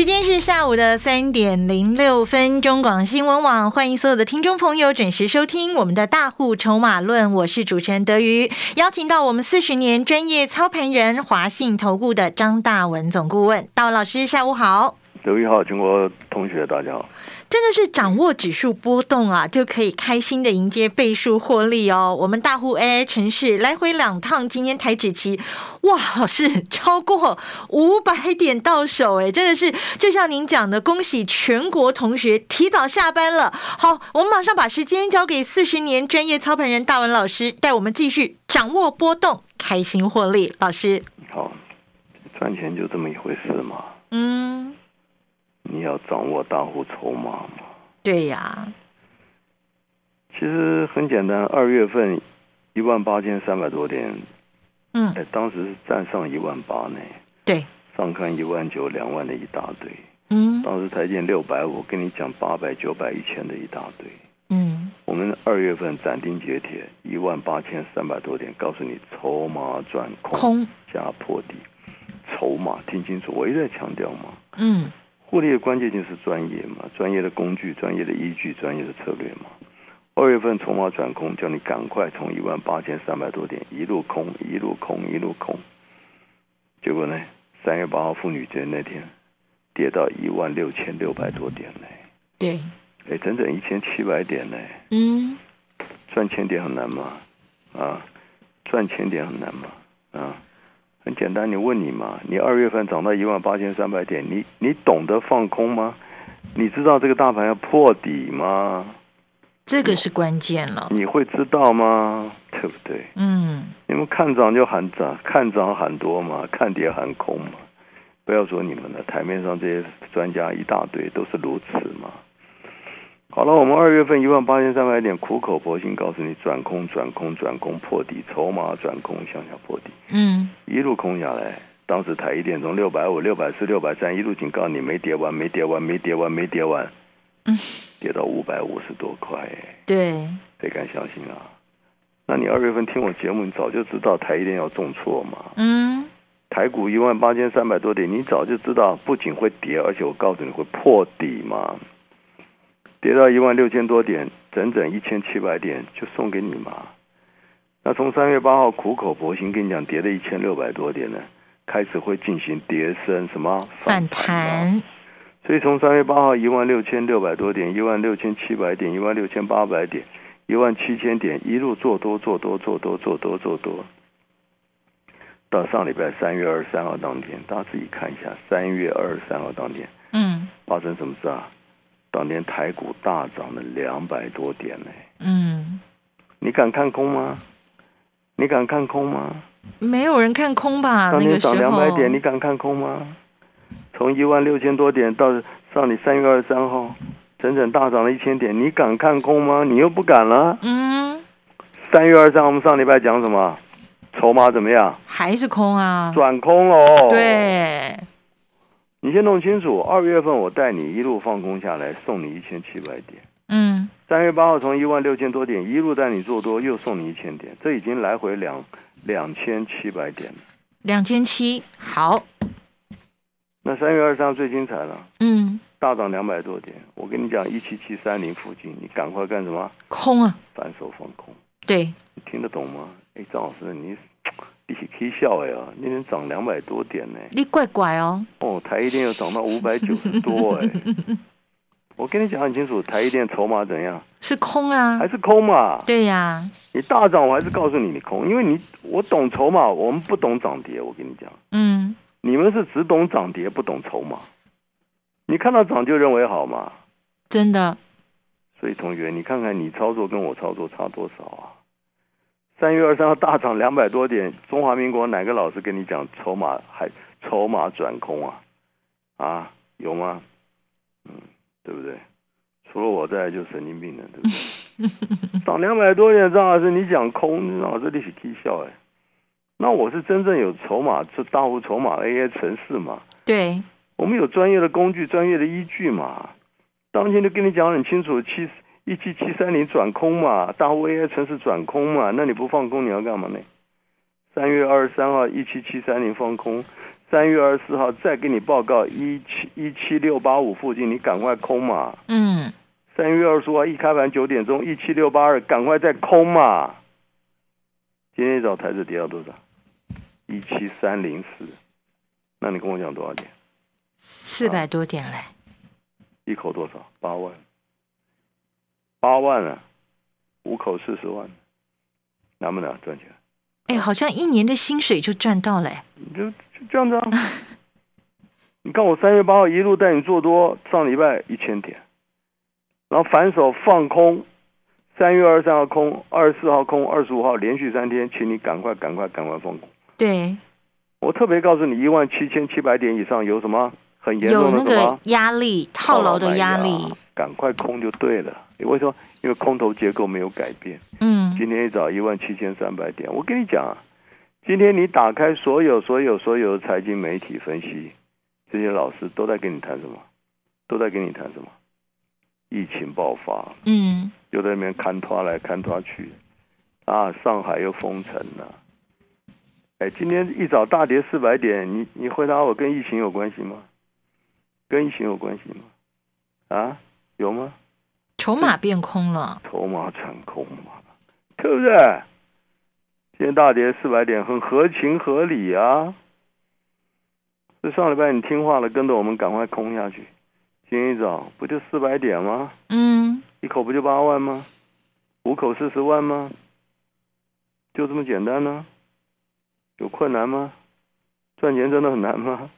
时间是下午的三点零六分，中广新闻网欢迎所有的听众朋友准时收听我们的大户筹码论，我是主持人德瑜，邀请到我们四十年专业操盘人华信投顾的张大文总顾问，大文老师下午好，德瑜好，中国同学大家好。真的是掌握指数波动啊，就可以开心的迎接倍数获利哦。我们大户 AI 城市来回两趟，今天台指期，哇，老师超过五百点到手，哎，真的是就像您讲的，恭喜全国同学提早下班了。好，我们马上把时间交给四十年专业操盘人大文老师，带我们继续掌握波动，开心获利。老师，好，赚钱就这么一回事嘛。嗯。你要掌握大户筹码嘛？对呀。其实很简单，二月份一万八千三百多点，嗯，哎，当时是站上一万八呢。对。上看一万九、两万的一大堆。嗯。当时台建六百五，跟你讲八百、九百、一千的一大堆。嗯。我们二月份斩钉截铁一万八千三百多点，告诉你筹码转空加破底，筹码听清楚，我一直在强调嘛。嗯。获利的关键就是专业嘛，专业的工具、专业的依据、专业的策略嘛。二月份筹码转空，叫你赶快从一万八千三百多点一路空，一路空，一路空。结果呢，三月八号妇女节那天跌到一万六千六百多点呢。对，哎，整整一千七百点呢。嗯，赚千点很难吗？啊，赚千点很难吗？啊？很简单，你问你嘛？你二月份涨到一万八千三百点，你你懂得放空吗？你知道这个大盘要破底吗？这个是关键了。你会知道吗？对不对？嗯。你们看涨就喊涨，看涨喊多嘛，看跌喊空嘛。不要说你们了，台面上这些专家一大堆都是如此嘛。好了，我们二月份一万八千三百点，苦口婆心告诉你，转空转空转空破底，筹码转空向下破底，嗯，一路空下来。当时台一电从六百五、六百四、六百三一路警告你没跌完，没跌完，没跌完，没跌完，嗯，跌到五百五十多块，对，谁敢相信啊？那你二月份听我节目，你早就知道台一电要重挫嘛？嗯，台股一万八千三百多点，你早就知道不仅会跌，而且我告诉你会破底嘛。跌到一万六千多点，整整一千七百点就送给你嘛。那从三月八号苦口婆心跟你讲，跌了一千六百多点呢，开始会进行跌升什么反弹。所以从三月八号一万六千六百多点，一万六千七百点，一万六千八百点，一万七千点，一路做多做多做多做多做多，到上礼拜三月二十三号当天，大家自己看一下，三月二十三号当天，嗯，发生什么事啊？当年台股大涨了两百多点呢。嗯，你敢看空吗？你敢看空吗？没有人看空吧？当年涨两百点，你敢看空吗？从一万六千多点到上你三月二十三号，整整大涨了一千点，你敢看空吗？你又不敢了。嗯。三月二十三，我们上礼拜讲什么？筹码怎么样？还是空啊？转空哦。对。你先弄清楚，二月份我带你一路放空下来，送你一千七百点。嗯，三月八号从一万六千多点一路带你做多，又送你一千点，这已经来回两两千七百点了。两千七，好。那三月二十三最精彩了，嗯，大涨两百多点。我跟你讲，一七七三零附近，你赶快干什么？空啊！反手放空。对，你听得懂吗？哎，张老师，你。一起笑哎呀，那天涨两百多点呢。你怪怪哦。哦，台一电又涨到五百九十多哎。我跟你讲很清楚，台一电筹码怎样？是空啊。还是空嘛？对呀。你大涨，我还是告诉你你空，因为你我懂筹码，我们不懂涨跌。我跟你讲，嗯，你们是只懂涨跌，不懂筹码。你看到涨就认为好嘛？真的。所以同学，你看看你操作跟我操作差多少啊？三月二三号大涨两百多点，中华民国哪个老师跟你讲筹码还筹码转空啊？啊，有吗？嗯，对不对？除了我在，就神经病了，对不对？涨两百多点，张老师你讲空，张老师你是踢笑哎。那我是真正有筹码，是大户筹码 AI 城市嘛？对，我们有专业的工具、专业的依据嘛。当天就跟你讲很清楚，七一七七三零转空嘛，大户 AI 城市转空嘛，那你不放空你要干嘛呢？三月二十三号一七七三零放空，三月二十四号再给你报告一七一七六八五附近，你赶快空嘛。嗯。三月二十五号一开盘九点钟一七六八二，赶快再空嘛。今天一早台子跌到多少？一七三零四。那你跟我讲多少点？四百多点嘞。一口多少？八万。八万啊，五口四十万，难不难赚钱？哎，好像一年的薪水就赚到了。你就就这样子啊？你看我三月八号一路带你做多，上礼拜一千点，然后反手放空，三月二十三号空，二十四号空，二十五号连续三天，请你赶快赶快赶快放空。对，我特别告诉你，一万七千七百点以上有什么很严重的什么压力？套牢的压力，赶快空就对了。为什么？因为空头结构没有改变。嗯，今天一早一万七千三百点，我跟你讲啊，今天你打开所有所有所有的财经媒体分析，这些老师都在跟你谈什么？都在跟你谈什么？疫情爆发，嗯，又在那边看拖来看拖去，啊，上海又封城了。哎，今天一早大跌四百点，你你回答我，跟疫情有关系吗？跟疫情有关系吗？啊，有吗？筹码变空了，筹码成空嘛，对不对？今天大跌四百点，很合情合理啊。这上礼拜你听话了，跟着我们赶快空下去。今天一早不就四百点吗？嗯，一口不就八万吗？五口四十万吗？就这么简单呢？有困难吗？赚钱真的很难吗？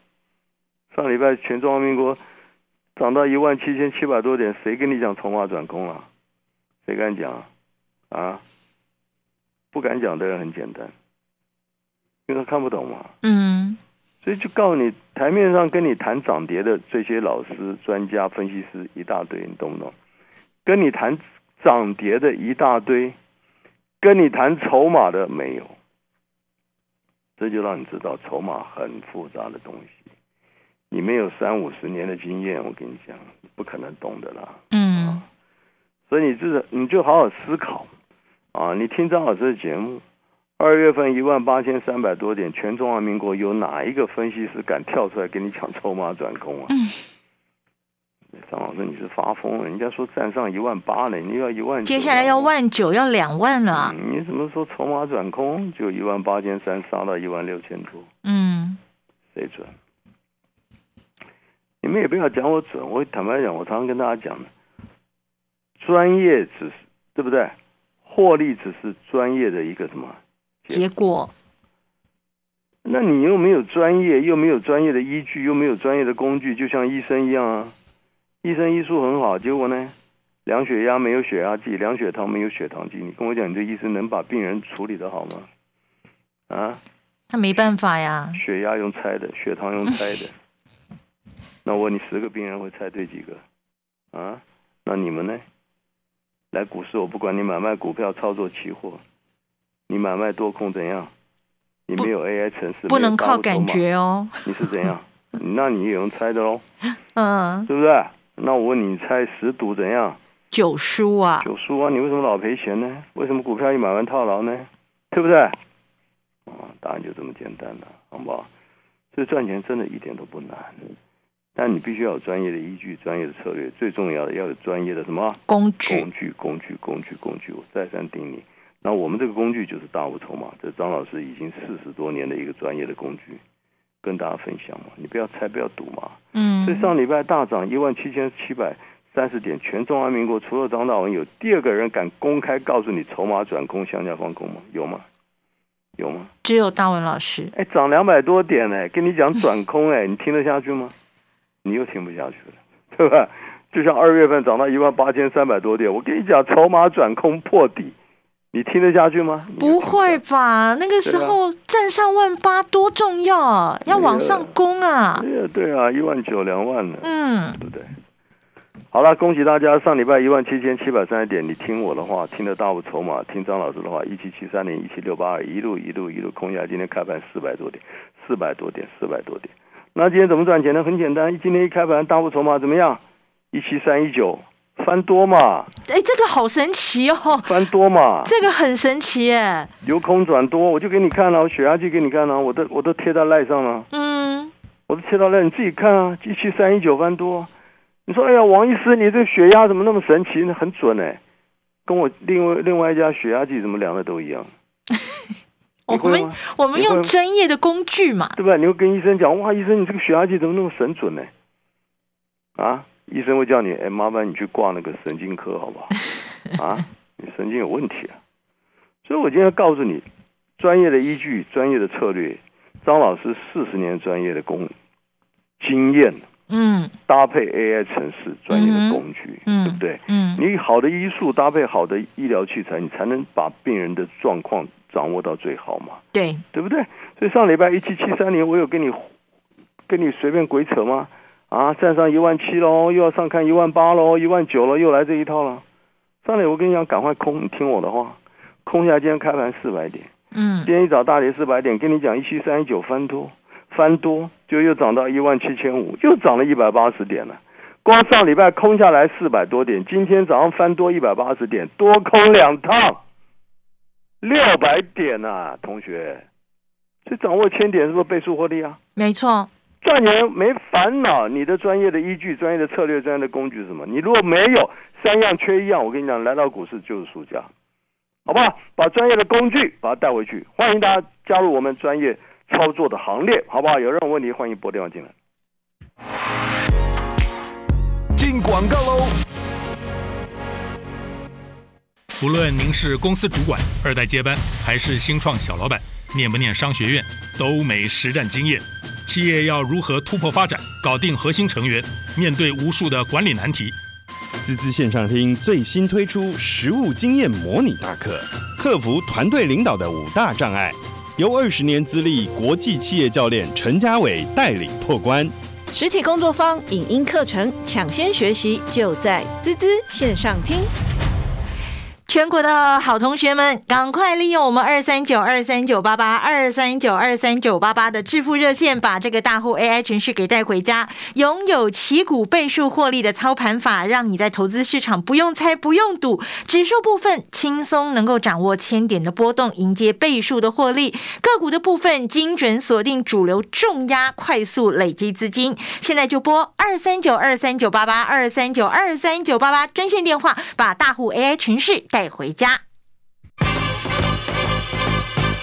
上礼拜全中华民国。涨到一万七千七百多点，谁跟你讲筹码转空了？谁敢讲？啊？不敢讲的人很简单，因为他看不懂嘛。嗯。所以就告诉你，台面上跟你谈涨跌的这些老师、专家、分析师一大堆，你懂不懂？跟你谈涨跌的一大堆，跟你谈筹码的没有。这就让你知道，筹码很复杂的东西。你没有三五十年的经验，我跟你讲，不可能懂的啦。嗯，所以你这你就好好思考啊！你听张老师的节目，二月份一万八千三百多点，全中华民国有哪一个分析师敢跳出来跟你讲筹码转空啊？嗯张老师，你是发疯了？人家说站上一万八了，你要一万，接下来要万九，要两万了。你怎么说筹码转空就一万八千三杀到一万六千多？嗯，谁准？你们也不要讲我准，我坦白讲，我常常跟大家讲的，专业只是对不对？获利只是专业的一个什么结果？那你又没有专业，又没有专业的依据，又没有专业的工具，就像医生一样啊。医生医术很好，结果呢，量血压没有血压计，量血糖没有血糖计。你跟我讲，你这医生能把病人处理的好吗？啊？他没办法呀。血压用猜的，血糖用猜的。那我问你，十个病人会猜对几个？啊？那你们呢？来股市，我不管你买卖股票、操作期货，你买卖多空怎样？你没有 AI 城市，不能靠感觉哦。你是怎样？那你也用猜的喽？嗯，对不对？那我问你，猜十赌怎样？九输啊！九输啊！你为什么老赔钱呢？为什么股票一买完套牢呢？对不对？啊，答案就这么简单了，好不好？所以赚钱真的一点都不难。但你必须要有专业的依据、专业的策略，最重要的要有专业的什么工具？工具、工具、工具、工具。我再三叮咛。那我们这个工具就是大物筹码，这张老师已经四十多年的一个专业的工具，跟大家分享嘛。你不要猜，不要赌嘛。嗯。所以上礼拜大涨一万七千七百三十点，全中华民国除了张大文，有第二个人敢公开告诉你筹码转空、向下放空吗？有吗？有吗？只有大文老师。哎，涨两百多点哎，跟你讲转空哎，你听得下去吗？你又听不下去了，对吧？就像二月份涨到一万八千三百多点，我跟你讲，筹码转空破底，你听得下去吗？不会吧？那个时候站上万八多重要，要往上攻啊！对啊，对啊，一万九两万呢，嗯，对不对？好了，恭喜大家！上礼拜一万七千七百三十点，你听我的话，听得大户筹码，听张老师的话，一七七三零，一七六八二，一路一路一路空下，今天开盘四百多点，四百多点，四百多点。那今天怎么赚钱呢？很简单，今天一开盘，大户筹码怎么样？一七三一九，翻多嘛？哎，这个好神奇哦！翻多嘛？这个很神奇耶！由空转多，我就给你看了，我血压计给你看了，我都我都贴在赖上了。嗯，我都贴到赖，你自己看啊！一七三一九翻多。你说：“哎呀，王医师，你这血压怎么那么神奇？那很准哎，跟我另外另外一家血压计怎么量的都一样。我们我们用专业的工具嘛，对吧？你会跟医生讲，哇，医生，你这个血压计怎么那么神准呢？啊，医生会叫你，哎，麻烦你去挂那个神经科，好不好？啊，你神经有问题啊！所以我今天告诉你，专业的依据，专业的策略，张老师四十年专业的工经验。”嗯，搭配 AI 城市专业的工具，嗯对不对？嗯，你好的医术搭配好的医疗器材，你才能把病人的状况掌握到最好嘛？对，对不对？所以上礼拜一七七三年，我有跟你跟你随便鬼扯吗？啊，站上一万七喽，又要上看一万八喽，一万九了，又来这一套了。上来我跟你讲，赶快空，你听我的话，空下今天开盘四百点，嗯，今天一早大跌四百点，跟你讲一七三一九翻多。翻多就又涨到一万七千五，又涨了一百八十点了。光上礼拜空下来四百多点，今天早上翻多一百八十点，多空两趟，六百点呐，同学。这掌握千点是不是倍数获利啊？没错，赚钱没烦恼。你的专业的依据、专业的策略、专业的工具是什么？你如果没有三样缺一样，我跟你讲，来到股市就是输家，好不好？把专业的工具把它带回去，欢迎大家加入我们专业。操作的行列，好不好？有任何问题，欢迎拨电话进来。进广告喽！无论您是公司主管、二代接班，还是新创小老板，念不念商学院，都没实战经验。企业要如何突破发展，搞定核心成员，面对无数的管理难题？滋滋线上听最新推出实务经验模拟大课，克服团队领导的五大障碍。由二十年资历国际企业教练陈家伟带领破关，实体工作坊、影音课程抢先学习，就在滋滋线上听。全国的好同学们，赶快利用我们二三九二三九八八二三九二三九八八的致富热线，把这个大户 AI 程序给带回家，拥有旗股倍数获利的操盘法，让你在投资市场不用猜不用赌，指数部分轻松能够掌握千点的波动，迎接倍数的获利；个股的部分精准锁定主流重压，快速累积资金。现在就拨二三九二三九八八二三九二三九八八专线电话，把大户 AI 程序带。带回家。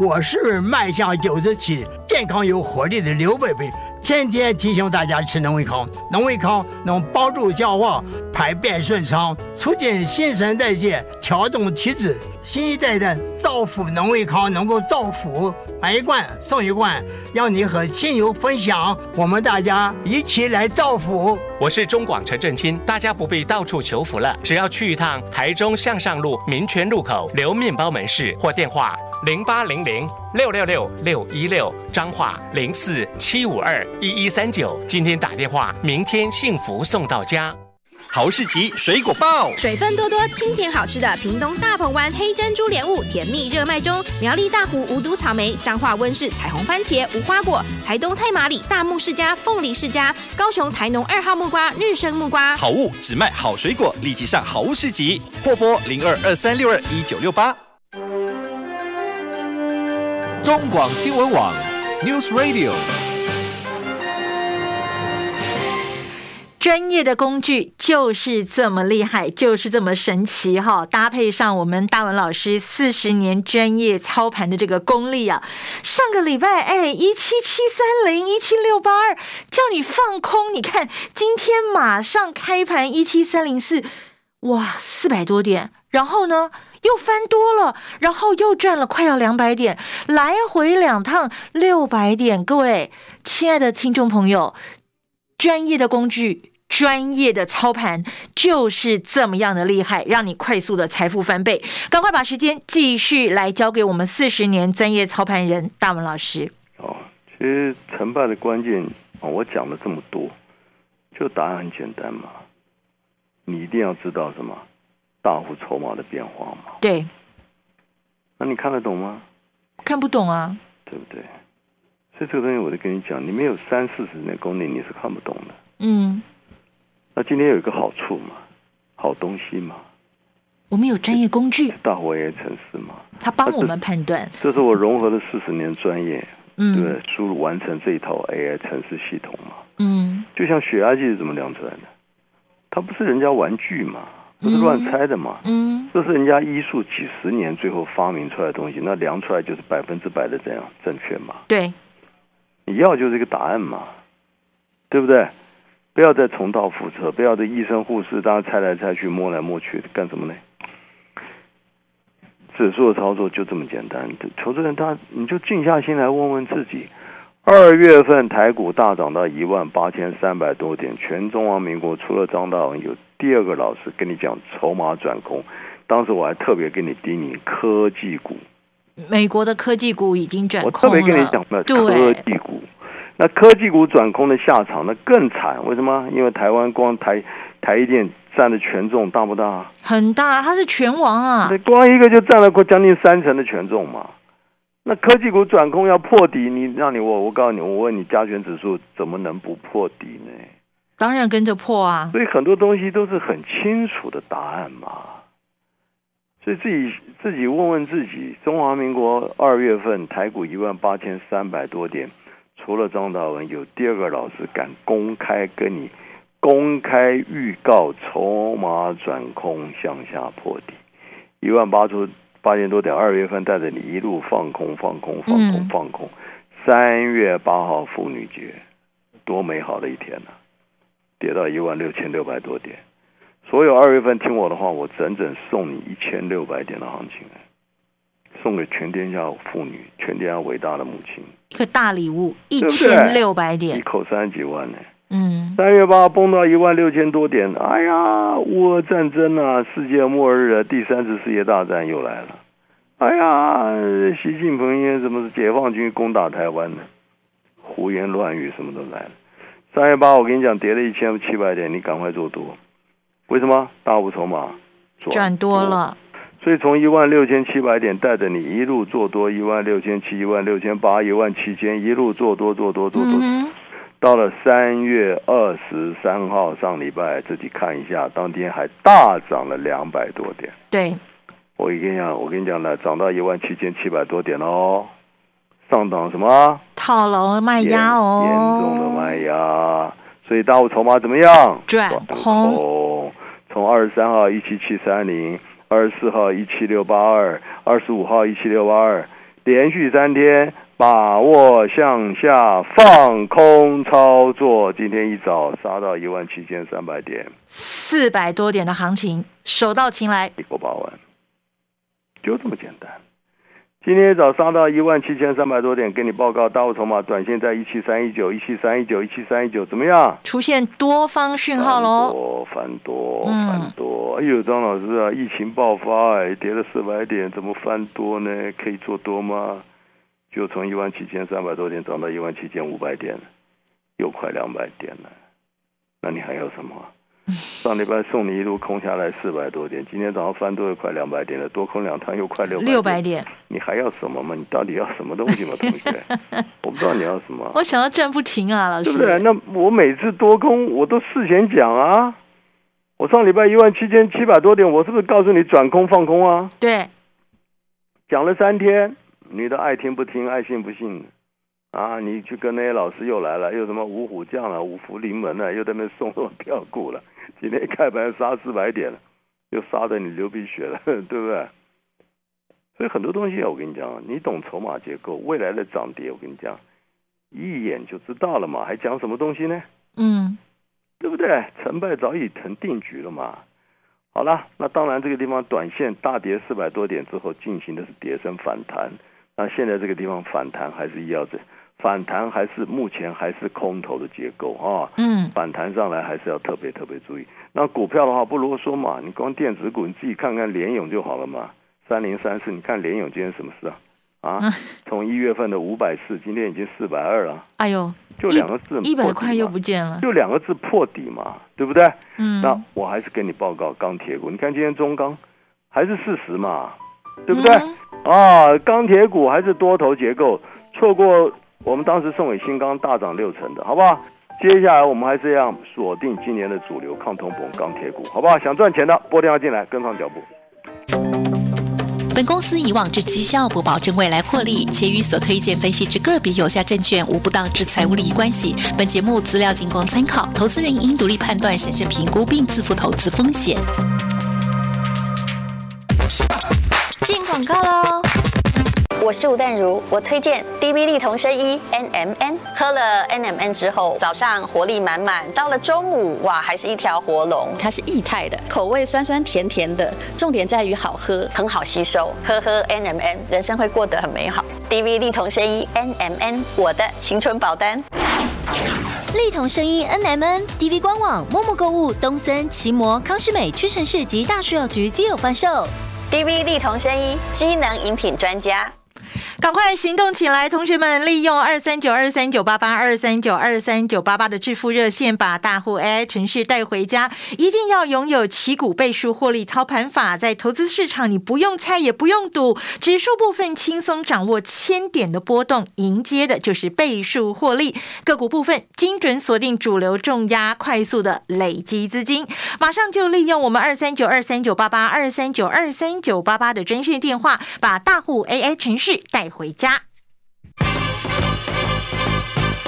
我是迈向九十七、健康有活力的刘贝贝，天天提醒大家吃能胃康，能胃康能帮助消化、排便顺畅，促进新陈代谢，调整体质。新一代的造福农胃康能够造福，买一罐送一罐，让你和亲友分享，我们大家一起来造福。我是中广陈振清，大家不必到处求福了，只要去一趟台中向上路民权路口刘面包门市，或电话零八零零六六六六一六，彰化零四七五二一一三九，今天打电话，明天幸福送到家。豪士集水果报，水分多多、清甜好吃的屏东大鹏湾黑珍珠莲雾甜蜜热卖中；苗栗大湖无毒草莓、彰化温室彩虹番茄、无花果；台东太麻里大木世家凤梨世家；高雄台农二号木瓜日升木瓜。好物只卖好水果，立即上豪士集，货拨零二二三六二一九六八。中广新闻网，News Radio。专业的工具就是这么厉害，就是这么神奇哈！搭配上我们大文老师四十年专业操盘的这个功力啊，上个礼拜哎一七七三零一七六八二叫你放空，你看今天马上开盘一七三零四，哇四百多点，然后呢又翻多了，然后又赚了快要两百点，来回两趟六百点，各位亲爱的听众朋友，专业的工具。专业的操盘就是这么样的厉害，让你快速的财富翻倍。赶快把时间继续来交给我们四十年专业操盘人大文老师。哦，其实成败的关键啊，我讲了这么多，就答案很简单嘛。你一定要知道什么大户筹码的变化嘛。对。那你看得懂吗？看不懂啊。对不对？所以这个东西，我就跟你讲，你没有三四十年功力，你是看不懂的。嗯。那今天有一个好处嘛，好东西嘛，我们有专业工具，大伙 AI 城市嘛，他帮我们判断。这是我融合了四十年专业，嗯，对，输入完成这一套 AI 城市系统嘛，嗯，就像血压计是怎么量出来的？它不是人家玩具嘛，不是乱猜的嘛，嗯，这是人家医术几十年最后发明出来的东西，那量出来就是百分之百的这样正确嘛？对，你要就是一个答案嘛，对不对？不要再重蹈覆辙，不要这医生护士大家猜来猜去摸来摸去干什么呢？指数的操作就这么简单。投资人他你就静下心来问问自己：二月份台股大涨到一万八千三百多点，全中华民国除了张大文，有第二个老师跟你讲筹码转空。当时我还特别跟你叮咛科技股，美国的科技股已经转空了。我特别跟你讲了科技股。那科技股转空的下场，那更惨。为什么？因为台湾光台台积电占的权重大不大？很大，它是全王啊！光一个就占了快将近三成的权重嘛。那科技股转空要破底，你让你我我告诉你，我问你，加权指数怎么能不破底呢？当然跟着破啊！所以很多东西都是很清楚的答案嘛。所以自己自己问问自己，中华民国二月份台股一万八千三百多点。除了张大文，有第二个老师敢公开跟你公开预告筹码转空向下破底，一万八出八千多点，二月份带着你一路放空放空放空放空，三月八号妇女节，多美好的一天呐！跌到一万六千六百多点，所有二月份听我的话，我整整送你一千六百点的行情。送给全天下妇女，全天下伟大的母亲，一个大礼物，一千六百点，一口三十几万呢。嗯，三月八崩到一万六千多点，哎呀，乌俄战争啊，世界末日啊，第三次世界大战又来了。哎呀，习近平因为什么是解放军攻打台湾呢？胡言乱语，什么都来了。三月八，我跟你讲，跌了一千七百点，你赶快做多。为什么？大雾筹码转多了。所以从一万六千七百点带着你一路做多，一万六千七、一万六千八、一万七千一路做多做多做多，到了三月二十三号上礼拜，自己看一下，当天还大涨了两百多点。对，我跟你讲，我跟你讲了，涨到一万七千七百多点哦，上涨什么？套牢卖压哦，严重的卖压。所以大户筹码怎么样？转空。从二十三号一七七三零。二十四号一七六八二，二十五号一七六八二，连续三天把握向下放空操作。今天一早杀到一万七千三百点，四百多点的行情，手到擒来，一过八万，就这么简单。今天早上到一万七千三百多点，给你报告，大户筹码短线在一七三一九、一七三一九、一七三一九，怎么样？出现多方讯号喽！多翻多翻多！哎呦，张老师啊，疫情爆发哎，跌了四百点，怎么翻多呢？可以做多吗？就从一万七千三百多点涨到一万七千五百点，又快两百点了。那你还要什么？上礼拜送你一路空下来四百多点，今天早上翻多又快两百点了，多空两趟又快六六百点。你还要什么吗？你到底要什么东西吗，同学？我不知道你要什么。我想要赚不停啊，老师。对不对？那我每次多空我都事前讲啊。我上礼拜一万七千七百多点，我是不是告诉你转空放空啊？对。讲了三天，你都爱听不听，爱信不信。啊，你去跟那些老师又来了，又什么五虎将了，五福临门了，又在那送什么票股了。今天开盘杀四百点了，又杀的你流鼻血了，对不对？所以很多东西啊，我跟你讲，你懂筹码结构，未来的涨跌，我跟你讲，一眼就知道了嘛，还讲什么东西呢？嗯，对不对？成败早已成定局了嘛。好了，那当然这个地方短线大跌四百多点之后，进行的是跌升反弹。那现在这个地方反弹还是要这。反弹还是目前还是空头的结构啊，嗯，反弹上来还是要特别特别注意。那股票的话不如说嘛，你光电子股你自己看看联勇就好了嘛。三零三四，你看联勇今天什么事啊？啊，从一月份的五百四，今天已经四百二了。哎呦，就两个字，一百块又不见了，就两个字破底嘛，对不对？嗯，那我还是跟你报告钢铁股，你看今天中钢还是四十嘛，对不对？啊，钢铁股还是多头结构，错过。我们当时送给新钢大涨六成的，好不好？接下来我们还是要锁定今年的主流抗通膨钢铁股，好不好？想赚钱的拨电话进来，跟上脚步。本公司以往之绩效不保证未来获利，且与所推荐分析之个别有价证券无不当之财务利益关系。本节目资料仅供参考，投资人应独立判断、审慎评估并自负投资风险。进广告喽。我是吴淡如，我推荐 D V 力同生一 NMN，喝了 NMN 之后，早上活力满满，到了中午哇，还是一条活龙。它是液态的，口味酸酸甜甜的，重点在于好喝，很好吸收。喝喝 NMN，人生会过得很美好。DV 力同生一 NMN，我的青春保单。力同声音 NMN DV 官网、陌陌购物、东森、奇摩、康师美、屈臣氏及大树药局皆有贩售。DV 力同声音，机能饮品专家。赶快行动起来，同学们！利用二三九二三九八八二三九二三九八八的致富热线，把大户 AI 程序带回家。一定要拥有旗股倍数获利操盘法，在投资市场你不用猜也不用赌，指数部分轻松掌握千点的波动，迎接的就是倍数获利。个股部分精准锁定主流重压，快速的累积资金。马上就利用我们二三九二三九八八二三九二三九八八的专线电话，把大户 AI 程序带。带回家。